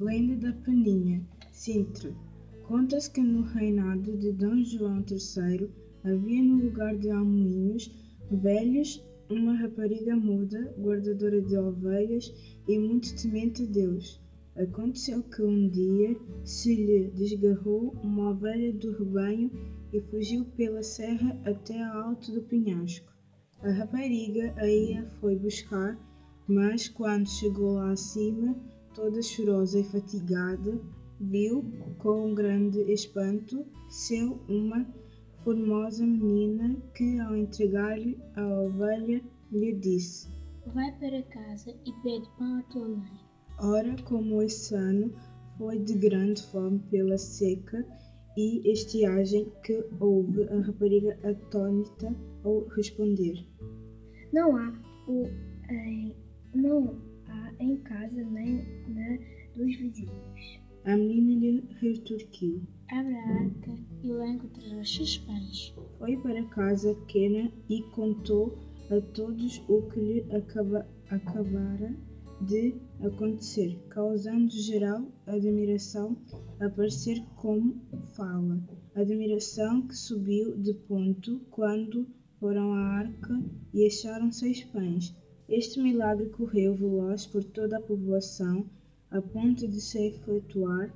Lenda da Peninha, Sintra. Conta-se que no reinado de Dom João III havia no lugar de Almoinhos velhos uma rapariga muda, guardadora de ovelhas e muito temente a Deus. Aconteceu que um dia se lhe desgarrou uma ovelha do rebanho e fugiu pela serra até ao alto do penhasco. A rapariga aí a foi buscar, mas quando chegou lá acima, toda chorosa e fatigada, viu, com um grande espanto, seu uma formosa menina que, ao entregar-lhe a ovelha, lhe disse: Vai para casa e pede pão à tua mãe. Ora, como esse ano foi de grande fome pela seca e estiagem que houve, a rapariga atônita ao responder: Não há o em, não há em casa nem na dos vizinhos. A menina lhe retorquiu: Abre a arca e lá encontrarás seus pães. Foi para casa pequena e contou a todos o que lhe acaba, acabara de acontecer, causando geral admiração a parecer como fala. Admiração que subiu de ponto quando foram à arca e acharam seis pães. Este milagre correu veloz por toda a povoação, a ponto de se efetuar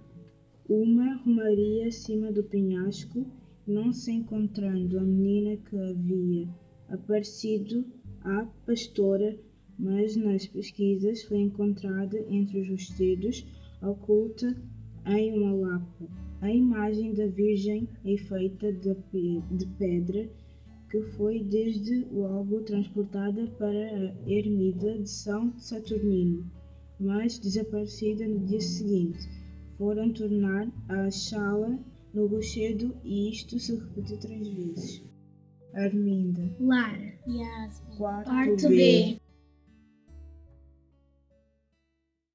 uma romaria acima do penhasco, não se encontrando a menina que havia aparecido à pastora, mas nas pesquisas foi encontrada entre os vestidos, oculta em uma lapa. A imagem da Virgem é feita de pedra, que foi desde logo transportada para a ermida de São Saturnino, mas desaparecida no dia seguinte. Foram tornar a achá-la no rochedo e isto se repetiu três vezes. Arminda. Lara. Yasmin. Quarto Quarto B. B.